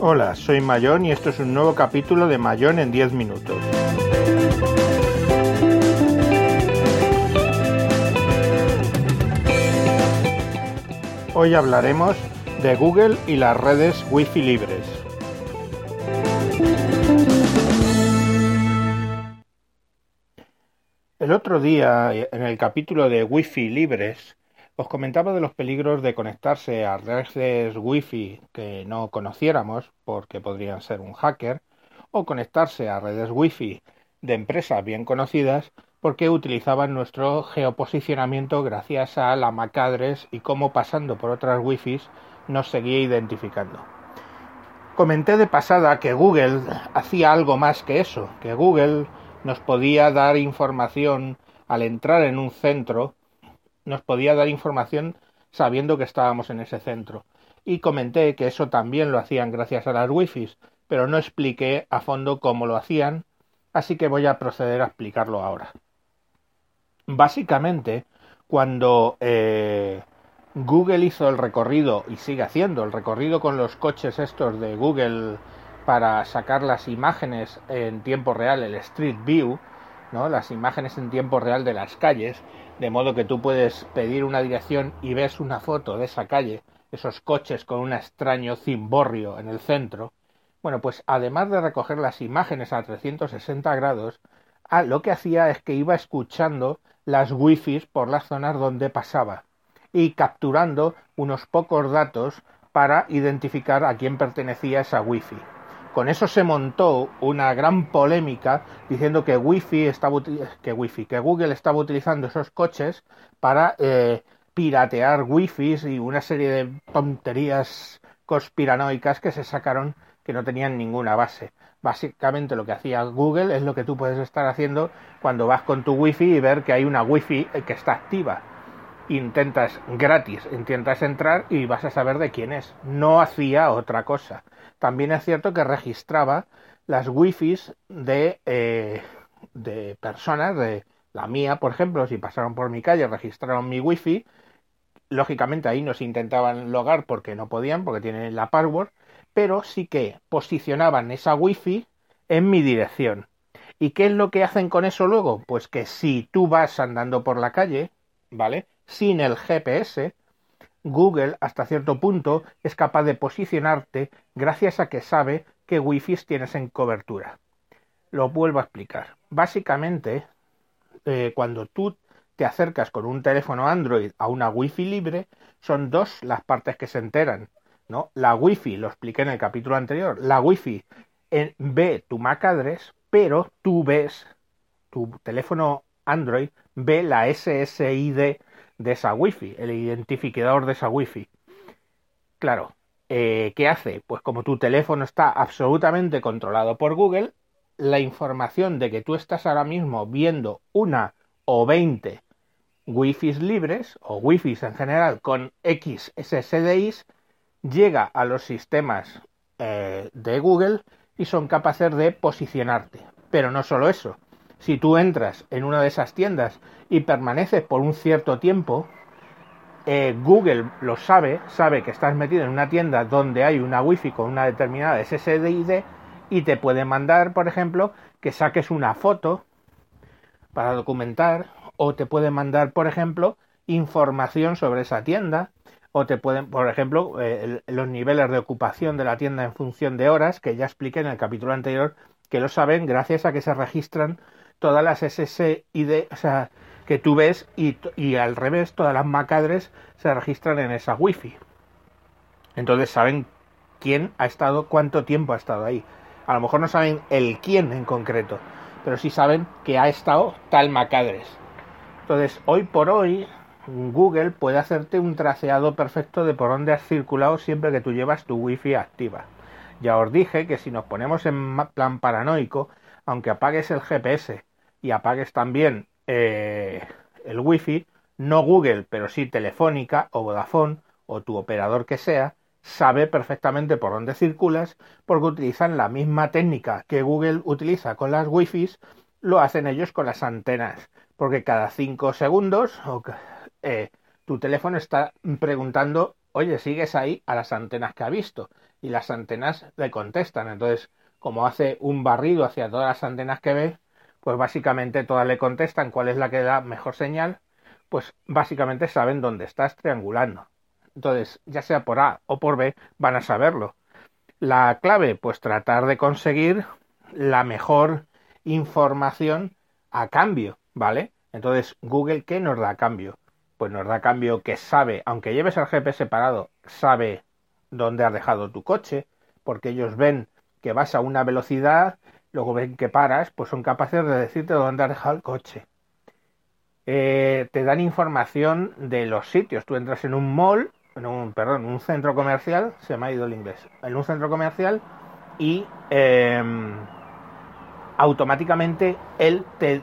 Hola, soy Mayón y esto es un nuevo capítulo de Mayón en 10 minutos. Hoy hablaremos de Google y las redes Wi-Fi libres. El otro día, en el capítulo de Wi-Fi libres, os comentaba de los peligros de conectarse a redes Wi-Fi que no conociéramos, porque podrían ser un hacker, o conectarse a redes Wi-Fi de empresas bien conocidas, porque utilizaban nuestro geoposicionamiento gracias a la MAC address y cómo pasando por otras Wi-Fi nos seguía identificando. Comenté de pasada que Google hacía algo más que eso, que Google nos podía dar información al entrar en un centro nos podía dar información sabiendo que estábamos en ese centro. Y comenté que eso también lo hacían gracias a las wifi, pero no expliqué a fondo cómo lo hacían, así que voy a proceder a explicarlo ahora. Básicamente, cuando eh, Google hizo el recorrido y sigue haciendo el recorrido con los coches estos de Google para sacar las imágenes en tiempo real, el Street View, ¿no? las imágenes en tiempo real de las calles, de modo que tú puedes pedir una dirección y ves una foto de esa calle, esos coches con un extraño cimborrio en el centro. Bueno, pues además de recoger las imágenes a 360 grados, ah, lo que hacía es que iba escuchando las wifi por las zonas donde pasaba y capturando unos pocos datos para identificar a quién pertenecía esa wifi. Con eso se montó una gran polémica diciendo que Wi-Fi estaba que que Google estaba utilizando esos coches para eh, piratear Wi-Fi y una serie de tonterías conspiranoicas que se sacaron que no tenían ninguna base. Básicamente lo que hacía Google es lo que tú puedes estar haciendo cuando vas con tu Wi-Fi y ver que hay una Wi-Fi que está activa. Intentas gratis, intentas entrar y vas a saber de quién es. No hacía otra cosa. También es cierto que registraba las wifis de, eh, de personas, de la mía, por ejemplo, si pasaron por mi calle, registraron mi wifi, lógicamente ahí no se intentaban logar porque no podían, porque tienen la password, pero sí que posicionaban esa wifi en mi dirección. ¿Y qué es lo que hacen con eso luego? Pues que si tú vas andando por la calle, ¿vale? Sin el GPS, Google hasta cierto punto es capaz de posicionarte gracias a que sabe qué wifi tienes en cobertura. Lo vuelvo a explicar. Básicamente, eh, cuando tú te acercas con un teléfono Android a una wifi libre, son dos las partes que se enteran. ¿no? La wifi, lo expliqué en el capítulo anterior, la wifi en, ve tu MAC address, pero tú ves, tu teléfono Android ve la SSID de esa wifi, el identificador de esa wifi. Claro, eh, ¿qué hace? Pues como tu teléfono está absolutamente controlado por Google, la información de que tú estás ahora mismo viendo una o 20 wifi libres o wifi en general con X SSDIs llega a los sistemas eh, de Google y son capaces de posicionarte. Pero no solo eso, si tú entras en una de esas tiendas y permaneces por un cierto tiempo, eh, Google lo sabe, sabe que estás metido en una tienda donde hay una wifi con una determinada SSID y te puede mandar, por ejemplo, que saques una foto para documentar o te puede mandar, por ejemplo, información sobre esa tienda o te pueden, por ejemplo, eh, los niveles de ocupación de la tienda en función de horas, que ya expliqué en el capítulo anterior, que lo saben gracias a que se registran todas las SSID, o sea, que tú ves y, al revés, todas las macadres se registran en esa wifi. Entonces saben quién ha estado, cuánto tiempo ha estado ahí. A lo mejor no saben el quién en concreto, pero sí saben que ha estado tal macadres. Entonces, hoy por hoy, Google puede hacerte un traceado perfecto de por dónde has circulado siempre que tú llevas tu wifi activa. Ya os dije que si nos ponemos en plan paranoico, aunque apagues el GPS y apagues también eh, el wifi, no Google, pero sí Telefónica o Vodafone o tu operador que sea, sabe perfectamente por dónde circulas porque utilizan la misma técnica que Google utiliza con las Wi-Fi, lo hacen ellos con las antenas, porque cada cinco segundos eh, tu teléfono está preguntando, oye, ¿sigues ahí? a las antenas que ha visto y las antenas le contestan. Entonces, como hace un barrido hacia todas las antenas que ve, pues básicamente todas le contestan cuál es la que da mejor señal, pues básicamente saben dónde estás triangulando. Entonces, ya sea por A o por B, van a saberlo. La clave, pues tratar de conseguir la mejor información a cambio, ¿vale? Entonces, Google, ¿qué nos da a cambio? Pues nos da a cambio que sabe, aunque lleves el GPS parado, sabe dónde has dejado tu coche, porque ellos ven que vas a una velocidad, luego ven que paras, pues son capaces de decirte dónde has el coche. Eh, te dan información de los sitios. Tú entras en un mall, en un, perdón, un centro comercial, se me ha ido el inglés, en un centro comercial y em, automáticamente él te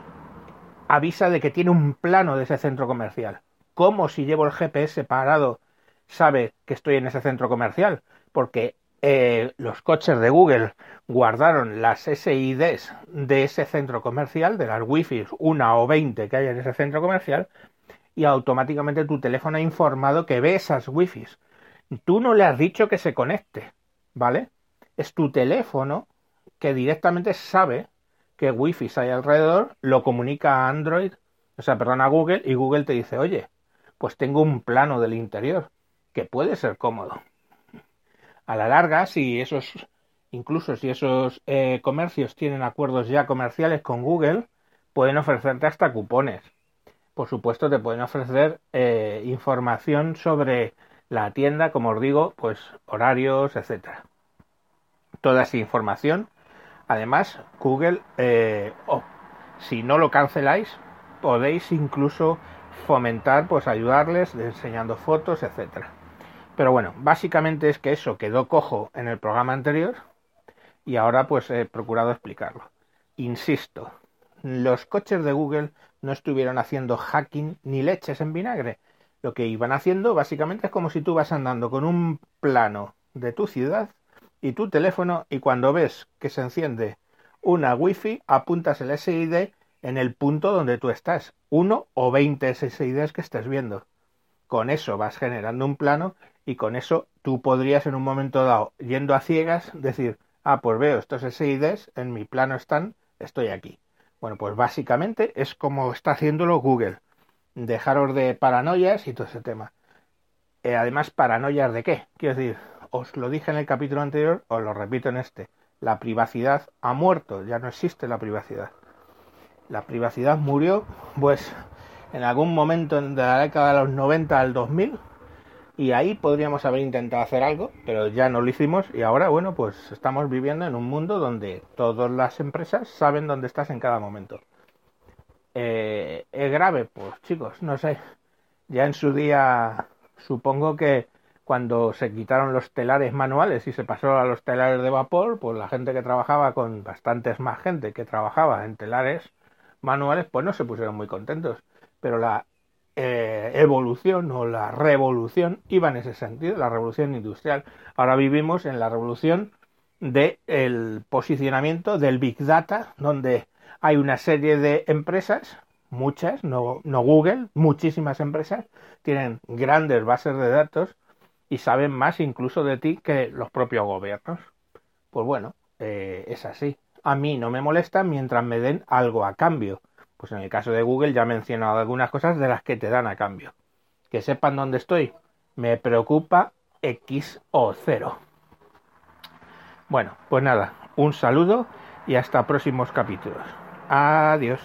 avisa de que tiene un plano de ese centro comercial. ¿Cómo si llevo el GPS parado sabe que estoy en ese centro comercial, porque eh, los coches de Google guardaron las SIDs de ese centro comercial, de las Wi-Fi, una o veinte que hay en ese centro comercial, y automáticamente tu teléfono ha informado que ve esas Wi-Fi. Tú no le has dicho que se conecte, ¿vale? Es tu teléfono que directamente sabe que Wi-Fi hay alrededor, lo comunica a Android, o sea, perdón, a Google, y Google te dice, oye, pues tengo un plano del interior que puede ser cómodo. A la larga, si esos, incluso si esos eh, comercios tienen acuerdos ya comerciales con Google, pueden ofrecerte hasta cupones. Por supuesto, te pueden ofrecer eh, información sobre la tienda, como os digo, pues horarios, etcétera. Toda esa información. Además, Google, eh, si no lo canceláis, podéis incluso fomentar, pues ayudarles enseñando fotos, etcétera. Pero bueno, básicamente es que eso quedó cojo en el programa anterior y ahora pues he procurado explicarlo. Insisto, los coches de Google no estuvieron haciendo hacking ni leches en vinagre. Lo que iban haciendo básicamente es como si tú vas andando con un plano de tu ciudad y tu teléfono y cuando ves que se enciende una wifi apuntas el SID en el punto donde tú estás, uno o veinte SIDs que estés viendo. Con eso vas generando un plano y con eso tú podrías en un momento dado, yendo a ciegas, decir, ah, pues veo estos SIDs, en mi plano están, estoy aquí. Bueno, pues básicamente es como está haciéndolo Google. Dejaros de paranoias y todo ese tema. Eh, además, paranoias de qué? Quiero decir, os lo dije en el capítulo anterior, os lo repito en este. La privacidad ha muerto, ya no existe la privacidad. La privacidad murió, pues, en algún momento de la década de los 90 al 2000, y ahí podríamos haber intentado hacer algo, pero ya no lo hicimos y ahora, bueno, pues estamos viviendo en un mundo donde todas las empresas saben dónde estás en cada momento. Eh, ¿Es grave? Pues chicos, no sé. Ya en su día, supongo que cuando se quitaron los telares manuales y se pasó a los telares de vapor, pues la gente que trabajaba con bastantes más gente que trabajaba en telares manuales, pues no se pusieron muy contentos. Pero la eh, evolución o la revolución iba en ese sentido, la revolución industrial. Ahora vivimos en la revolución del posicionamiento del Big Data, donde hay una serie de empresas, muchas, no, Google, muchísimas empresas, tienen grandes bases de datos y saben más incluso de ti que los propios gobiernos. Pues bueno, eh, es así. A mí no me molesta mientras me den algo a cambio. Pues en el caso de Google ya he mencionado algunas cosas de las que te dan a cambio. Que sepan dónde estoy. Me preocupa X o 0. Bueno, pues nada, un saludo y hasta próximos capítulos. Adiós.